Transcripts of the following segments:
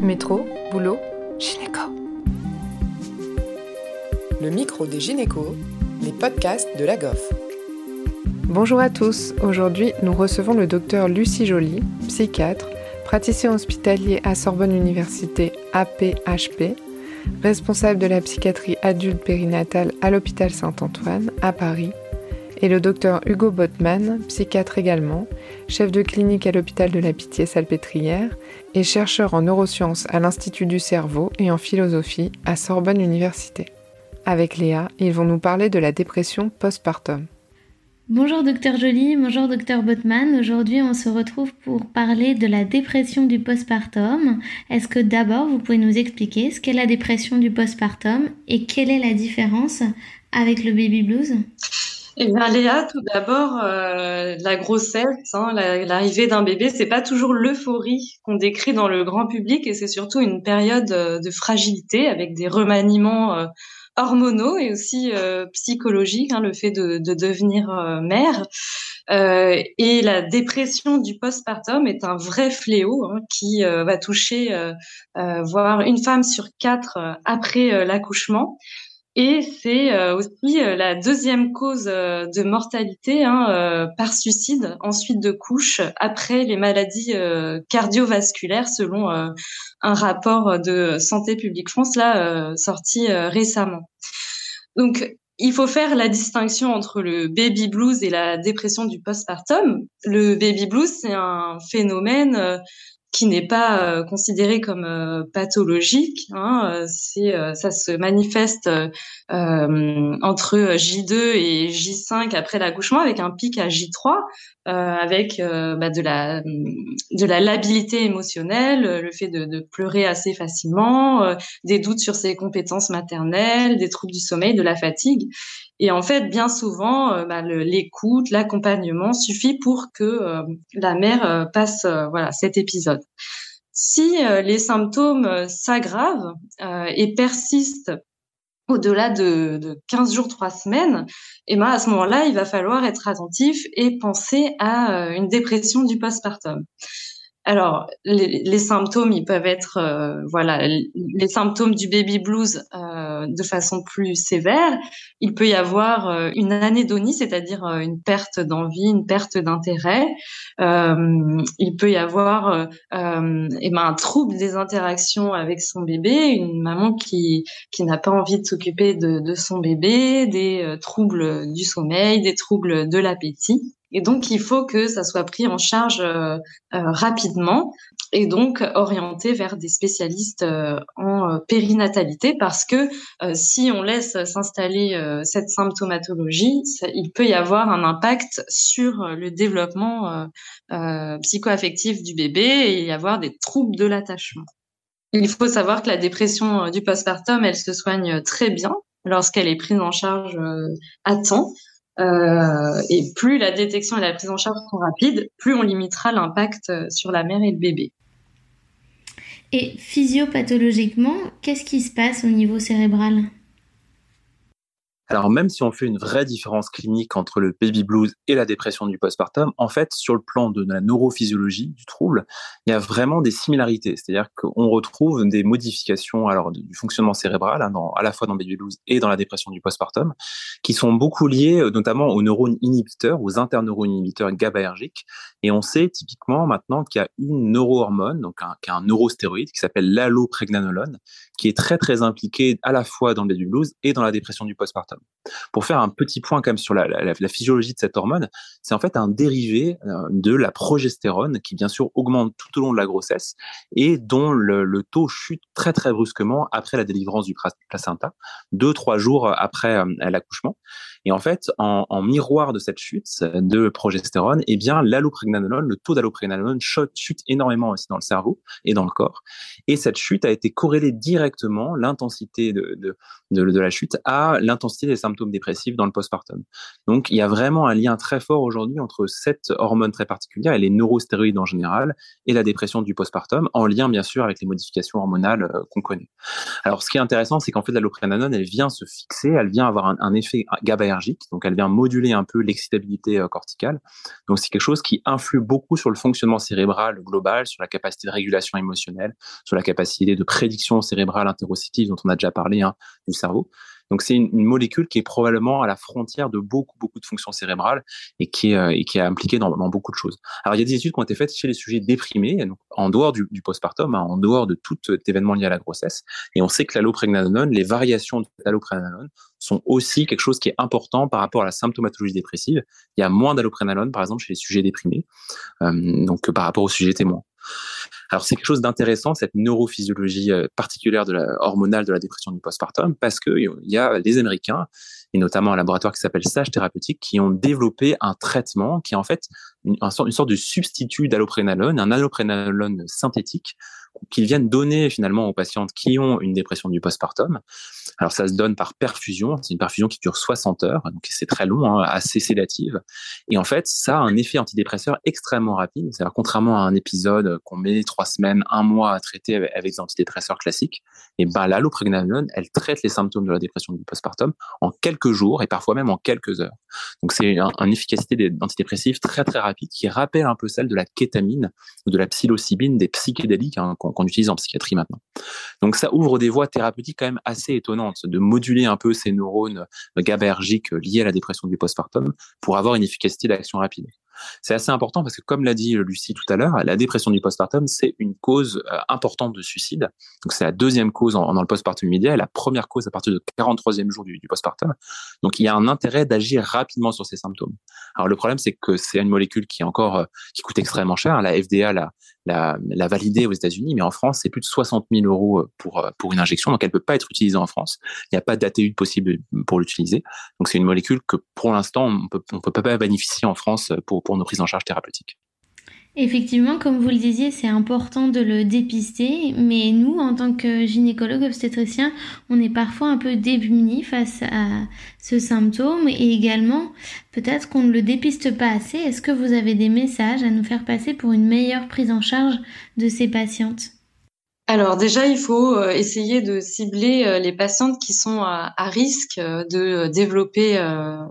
Métro, boulot, gynéco. Le micro des gynécos, les podcasts de la GOF. Bonjour à tous. Aujourd'hui, nous recevons le docteur Lucie Joly, psychiatre, praticien hospitalier à Sorbonne Université APHP, responsable de la psychiatrie adulte périnatale à l'hôpital Saint-Antoine à Paris, et le docteur Hugo Botman, psychiatre également, chef de clinique à l'hôpital de la Pitié-Salpêtrière et chercheur en neurosciences à l'Institut du cerveau et en philosophie à Sorbonne Université. Avec Léa, ils vont nous parler de la dépression postpartum. Bonjour docteur Joly, bonjour docteur Botman. Aujourd'hui, on se retrouve pour parler de la dépression du postpartum. Est-ce que d'abord, vous pouvez nous expliquer ce qu'est la dépression du postpartum et quelle est la différence avec le baby blues? Eh bien, Léa, tout d'abord, euh, la grossesse, hein, l'arrivée d'un bébé, c'est pas toujours l'euphorie qu'on décrit dans le grand public, et c'est surtout une période euh, de fragilité avec des remaniements euh, hormonaux et aussi psychologiques, hein, le fait de, de devenir mère. et la dépression du postpartum est un vrai fléau hein, qui va toucher, voire une femme sur quatre après l'accouchement. Et c'est euh, aussi euh, la deuxième cause euh, de mortalité hein, par suicide, ensuite de couche, après les maladies cardiovasculaires, selon un rapport de Santé publique France là sorti récemment. Donc il faut faire la distinction entre le baby blues et la dépression du postpartum. Le baby blues, c'est un phénomène qui n'est pas euh, considéré comme euh, pathologique. Hein, euh, c'est, ça se manifeste entre J2 et J5 après l'accouchement avec un pic à J3, avec bah, de la de la labilité émotionnelle, le fait de, de pleurer assez facilement, des doutes sur ses compétences maternelles, des troubles du sommeil, de la fatigue. Et en fait, bien souvent, euh, bah, l'écoute, l'accompagnement suffit pour que euh, la mère euh, passe voilà cet épisode. Si les symptômes s'aggravent et persistent au-delà de, de, 15 jours, 3 semaines, et eh ben à ce moment-là, il va falloir être attentif et penser à une dépression du postpartum. Alors, les, symptômes, ils peuvent être, euh, voilà, les symptômes du baby blues euh, de façon plus sévère. Il peut y avoir euh, une anédonie, c'est-à-dire une perte d'envie, une perte d'intérêt. il peut y avoir eh ben, un trouble des interactions avec son bébé, une maman qui, qui n'a pas envie de s'occuper de, de son bébé, des troubles du sommeil, des troubles de l'appétit. Et donc, il faut que ça soit pris en charge euh, euh, rapidement et donc orienté vers des spécialistes euh, en périnatalité parce que si on laisse s'installer cette symptomatologie, il peut y avoir un impact sur le développement psychoaffectif du bébé et y avoir des troubles de l'attachement. Il faut savoir que la dépression du postpartum, elle se soigne très bien lorsqu'elle est prise en charge à temps. Euh, et plus la détection et la prise en charge sont rapides, plus on limitera l'impact euh, sur la mère et le bébé. Et physiopathologiquement, qu'est-ce qui se passe au niveau cérébral? Alors même si on fait une vraie différence clinique entre le baby blues et la dépression du postpartum, en fait, sur le plan de la neurophysiologie du trouble, il y a vraiment des similarités. C'est-à-dire qu'on retrouve des modifications alors du fonctionnement cérébral, hein, à la fois dans baby blues et dans la dépression du postpartum, qui sont beaucoup liées euh, notamment aux neurones inhibiteurs, aux interneurones inhibiteurs GABAergiques. Et on sait typiquement maintenant qu'il y a une neurohormone, donc un, un neurostéroïde qui s'appelle l'allopregnanolone, qui est très très impliqué à la fois dans le baby blues et dans la dépression du postpartum. Pour faire un petit point quand sur la, physiologie de cette hormone, c'est en fait un dérivé euh, de la progestérone qui bien sûr augmente tout au long de la grossesse et dont le, taux chute très très brusquement après la délivrance du placenta, deux trois jours après euh, l'accouchement. Et en fait, en, miroir de cette chute de progestérone, eh bien, l'allopregnanolone, le taux d'allopregnanolone chute énormément aussi dans le cerveau et dans le corps. Et cette chute a été corrélée directement, l'intensité de, de, de, la chute, à l'intensité des symptômes dépressifs dans le postpartum. Donc, il y a vraiment un lien très fort aujourd'hui entre cette hormone très particulière et les neurostéroïdes en général et la dépression du postpartum, en lien bien sûr avec les modifications hormonales euh, qu'on connaît. Alors, ce qui est intéressant, c'est qu'en fait, l'allopregnanolone, elle vient se fixer, elle vient avoir un, un effet GABA Donc elle vient moduler un peu l'excitabilité corticale. Donc c'est quelque chose qui influe beaucoup sur le fonctionnement cérébral global, sur la capacité de régulation émotionnelle, sur la capacité de prédiction cérébrale interoceptive dont on a déjà parlé hein, du cerveau. Donc c'est une, molécule qui est probablement à la frontière de beaucoup beaucoup de fonctions cérébrales et qui est, euh, et impliquée dans, beaucoup de choses. Alors il y a des études qui ont été faites chez les sujets déprimés, en dehors du, postpartum, hein, en dehors de tout événement lié à la grossesse, et on sait que l'allopregnanolone, les variations de l'allopregnanolone sont aussi quelque chose qui est important par rapport à la symptomatologie dépressive. Il y a moins d'allopregnanolone, par exemple, chez les sujets déprimés, euh, donc par rapport aux sujets témoins. Alors c'est quelque chose d'intéressant cette neurophysiologie euh, particulière de la hormonale de la dépression du postpartum parce que il y a des Américains et notamment un laboratoire qui s'appelle Sage Thérapeutique qui ont développé un traitement qui est en fait une, une sorte de substitut d'alloprénolone, un alloprénolone synthétique qu'ils viennent donner finalement aux patientes qui ont une dépression du postpartum. Alors ça se donne par perfusion, c'est une perfusion qui dure 60 heures, donc c'est très long, hein, assez sédative. Et en fait, ça a un effet antidépresseur extrêmement rapide. C'est-à-dire contrairement à un épisode qu'on met trois semaines, un mois à traiter avec, des antidépresseurs classiques, et ben l'allopregnanolone, elle traite les symptômes de la dépression du postpartum en quelques jours et parfois même en quelques heures. Donc c'est une efficacité d'antidépressif très très rapide qui rappelle un peu celle de la kétamine ou de la psilocybine des psychédéliques hein, qu'on utilise en psychiatrie maintenant. Donc ça ouvre des voies thérapeutiques quand même assez étonnantes de moduler un peu ces neurones GABAergiques liés à la dépression du postpartum pour avoir une efficacité d'action rapide. C'est assez important parce que, comme l'a dit Lucie tout à l'heure, la dépression du postpartum, c'est une cause euh, importante de suicide. Donc, c'est la deuxième cause dans le postpartum immédiat et la première cause à partir du 43e jour du, postpartum. Donc, il y a un intérêt d'agir rapidement sur ces symptômes. Alors, le problème, c'est que c'est une molécule qui encore, euh, qui coûte extrêmement cher. La FDA l'a, l'a, l'a validée aux États-Unis, mais en France, c'est plus de 60 000 euros euh, pour, pour une injection. Donc, elle peut pas être utilisée en France. Il n'y a pas d'ATU possible pour l'utiliser. Donc, c'est une molécule que, pour l'instant, on on peut pas bénéficier en France pour pour nos prises en charge thérapeutiques. Effectivement, comme vous le disiez, c'est important de le dépister, mais nous, en tant que gynécologue obstétricien, on est parfois un peu démunis face à ce symptôme et également, peut-être qu'on ne le dépiste pas assez. Est-ce que vous avez des messages à nous faire passer pour une meilleure prise en charge de ces patientes? Alors déjà, il faut euh, essayer de cibler euh, les patientes qui sont à, risque euh, de développer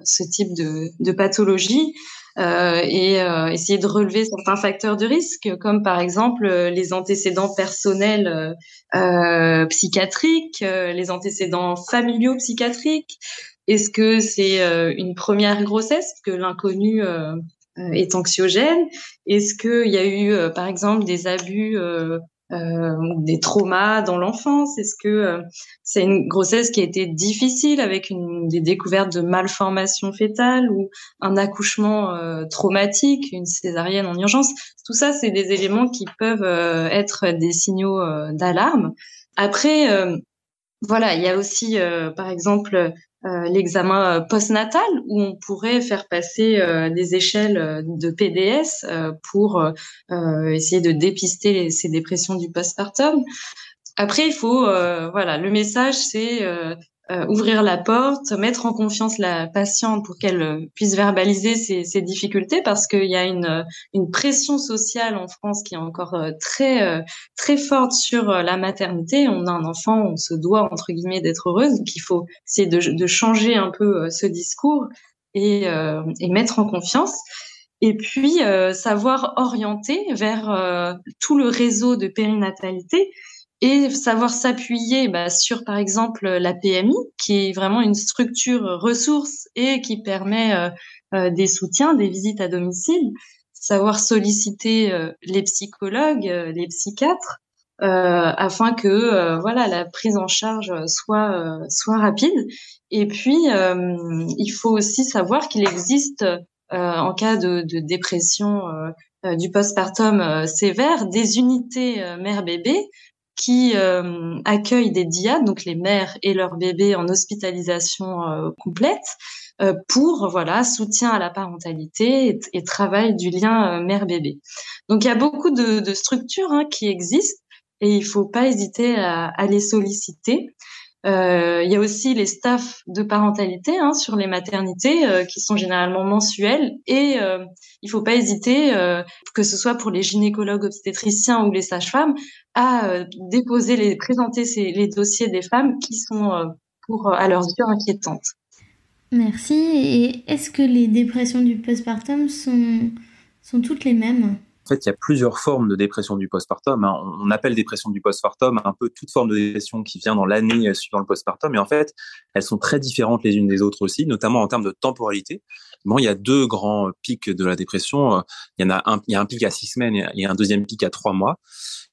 ce type de, de pathologie. Euh, et euh, essayer de relever certains facteurs de risque, comme par exemple euh, les antécédents personnels psychiatriques, les antécédents familiaux psychiatriques. Est-ce que c'est une première grossesse que l'inconnu est anxiogène? Est-ce qu'il y a eu, par exemple, des abus euh, des traumas dans l'enfance Est-ce que euh, c'est une grossesse qui a été difficile avec une, des découvertes de malformations fétales ou un accouchement euh, traumatique, une césarienne en urgence? Tout ça, c'est des éléments qui peuvent être des signaux d'alarme. Après, voilà, il y a aussi, par exemple, euh, l'examen euh, postnatal où on pourrait faire passer euh, des échelles de PDS pour essayer de dépister ces dépressions du postpartum. Après, il faut, voilà, le message, c'est euh, ouvrir la porte, mettre en confiance la patiente pour qu'elle euh, puisse verbaliser ses, ses difficultés parce qu'il y a une, euh, une pression sociale en France qui est encore très très forte sur la maternité. On a un enfant, on se doit entre guillemets d'être heureuse, donc il faut essayer de, de changer un peu ce discours et, et mettre en confiance. Et puis savoir orienter vers tout le réseau de périnatalité et savoir s'appuyer bah, sur, par exemple, la PMI, qui est vraiment une structure ressource et qui permet euh, euh, des soutiens, des visites à domicile, savoir solliciter euh, les psychologues, les psychiatres, afin que voilà la prise en charge soit soit rapide. Et puis, il faut aussi savoir qu'il existe en cas de, de dépression du postpartum sévère des unités mère-bébé qui euh, accueillent des DIAD, donc les mères et leurs bébés en hospitalisation euh, complète, euh, pour voilà soutien à la parentalité et, travail du lien mère-bébé. Donc il y a beaucoup de, de structures hein, qui existent et il faut pas hésiter à, à les solliciter. Euh, il y a aussi les staffs de parentalité hein, sur les maternités euh, qui sont généralement mensuels et euh, il faut pas hésiter, que ce soit pour les gynécologues obstétriciens ou les sages-femmes, à déposer, les présenter les dossiers des femmes qui sont pour à leurs yeux inquiétantes. Merci. Et est-ce que les dépressions du postpartum sont, sont toutes les mêmes? En fait, il y a plusieurs formes de dépression du postpartum. Hein. On appelle dépression du postpartum un peu toute forme de dépression qui vient dans l'année suivant le postpartum. Et en fait, elles sont très différentes les unes des autres aussi, notamment en termes de temporalité. Bon, il y a deux grands pics de la dépression. Il y en a un, il y a un pic à six semaines et un deuxième pic à trois mois.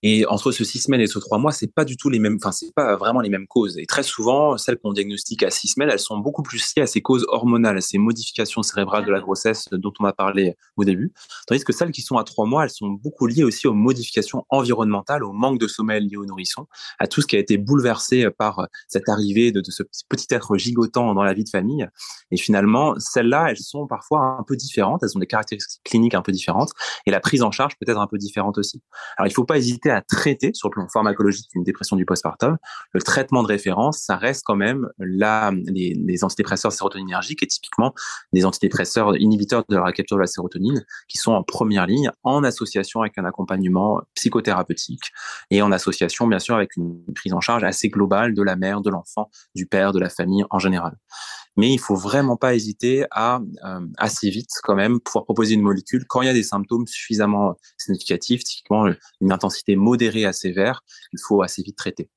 Et entre ce six semaines et ce trois mois, c'est pas du tout les mêmes, enfin, c'est pas vraiment les mêmes causes. Et très souvent, celles qu'on diagnostique à six semaines, elles sont beaucoup plus liées à ces causes hormonales, ces modifications cérébrales de la grossesse dont on a parlé au début. Tandis que celles qui sont à trois mois, elles sont beaucoup liées aussi aux modifications environnementales, au manque de sommeil lié au nourrisson, à tout ce qui a été bouleversé par cette arrivée de ce petit être gigotant dans la vie de famille. Et finalement, celles-là, elles sont parfois un peu différentes, elles ont des caractéristiques cliniques un peu différentes, et la prise en charge peut être un peu différente aussi. Alors, il faut pas hésiter à traiter sur le plan pharmacologique une dépression du postpartum, le traitement de référence, ça reste quand même les, les antidépresseurs sérotoninergiques et typiquement des antidépresseurs inhibiteurs de la capture de la sérotonine qui sont en première ligne en association avec un accompagnement psychothérapeutique et en association bien sûr avec une prise en charge assez globale de la mère, de l'enfant, du père, de la famille en général mais il faut vraiment pas hésiter à euh, assez vite quand même pouvoir proposer une molécule quand il y a des symptômes suffisamment significatifs, typiquement une intensité modérée à sévère, il faut assez vite traiter.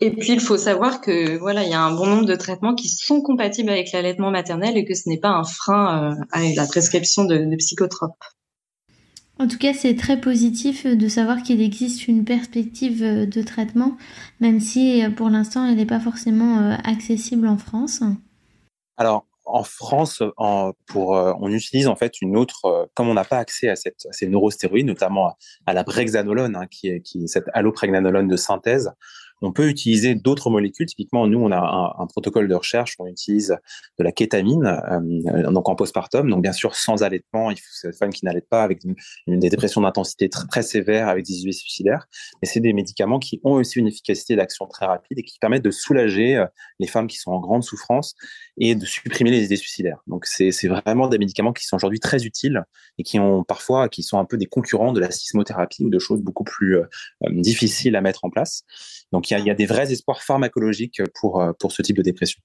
Et puis il faut savoir que voilà, il y a un bon nombre de traitements qui sont compatibles avec l'allaitement maternel et que ce n'est pas un frein euh, à la prescription de, de psychotropes. En tout cas, c'est très positif de savoir qu'il existe une perspective de traitement, même si pour l'instant elle n'est pas forcément accessible en France. Alors, en France, pour, euh, on utilise en fait une autre, euh, comme on n'a pas accès à, ces neurostéroïdes, notamment à, la brexanolone, hein, qui, est, qui est cette allopregnanolone de synthèse, on peut utiliser d'autres molécules. Typiquement, nous, on a un, un, protocole de recherche, on utilise de la kétamine, euh, donc en postpartum, donc bien sûr sans allaitement. Il faut cette femme qui n'allaite pas avec une, une, des dépressions d'intensité très, très sévères, avec des idées suicidaires. Mais c'est des médicaments qui ont aussi une efficacité d'action très rapide et qui permettent de soulager euh, les femmes qui sont en grande souffrance et de supprimer les idées suicidaires. Donc c'est vraiment des médicaments qui sont aujourd'hui très utiles et qui ont parfois, qui sont un peu des concurrents de la sismothérapie ou de choses beaucoup plus euh, difficiles à mettre en place. Donc il y a, des vrais espoirs pharmacologiques pour, euh, pour ce type de dépression.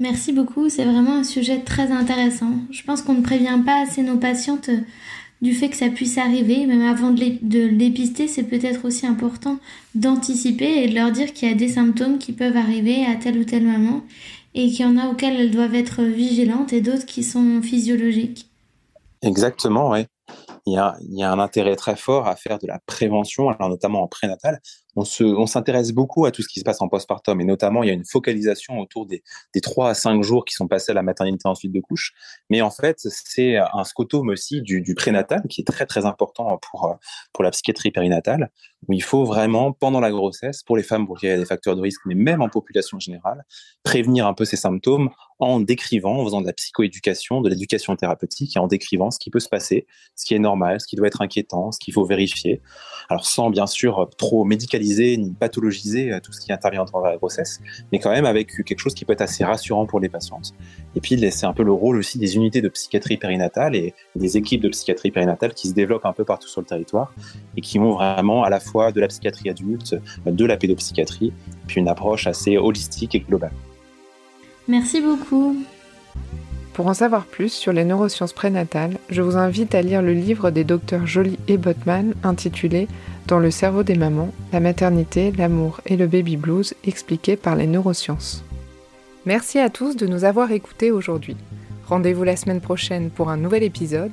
Merci beaucoup, c'est vraiment un sujet très intéressant. Je pense qu'on ne prévient pas assez nos patientes euh, du fait que ça puisse arriver, même avant de l'épister, c'est peut-être aussi important d'anticiper et de leur dire qu'il y a des symptômes qui peuvent arriver à telle ou telle maman et qu'il y en a auxquels elles doivent être vigilantes et d'autres qui sont physiologiques. Exactement, oui. Il y, a, il y, a, un intérêt très fort à faire de la prévention, alors notamment en prénatal, on on s'intéresse beaucoup à tout ce qui se passe en postpartum et notamment il y a une focalisation autour des, des 3 à 5 jours qui sont passés à la maternité ensuite de couche. Mais en fait, c'est un scotome aussi du, du prénatal qui est très très important pour, pour la psychiatrie périnatale où il faut vraiment, pendant la grossesse, pour les femmes pour qui il y a des facteurs de risque, mais même en population générale, prévenir un peu ces symptômes en décrivant, en faisant de la psychoéducation, de l'éducation thérapeutique et en décrivant ce qui peut se passer, ce qui est normal, ce qui doit être inquiétant, ce qu'il faut vérifier. Alors sans bien sûr trop médicaliser ni pathologiser euh, tout ce qui intervient dans la grossesse, mais quand même avec quelque chose qui peut être assez rassurant pour les patientes. Et puis, c'est un peu le rôle aussi des unités de psychiatrie périnatale et des équipes de psychiatrie périnatale qui se développent un peu partout sur le territoire et qui ont vraiment à la fois de la psychiatrie adulte, de la pédopsychiatrie, puis une approche assez holistique et globale. Merci beaucoup. Pour en savoir plus sur les neurosciences prénatales, je vous invite à lire le livre des docteurs Joly et Botman intitulé Dans le cerveau des mamans, la maternité, l'amour et le baby blues expliqué par les neurosciences. Merci à tous de nous avoir écoutés aujourd'hui. Rendez-vous la semaine prochaine pour un nouvel épisode.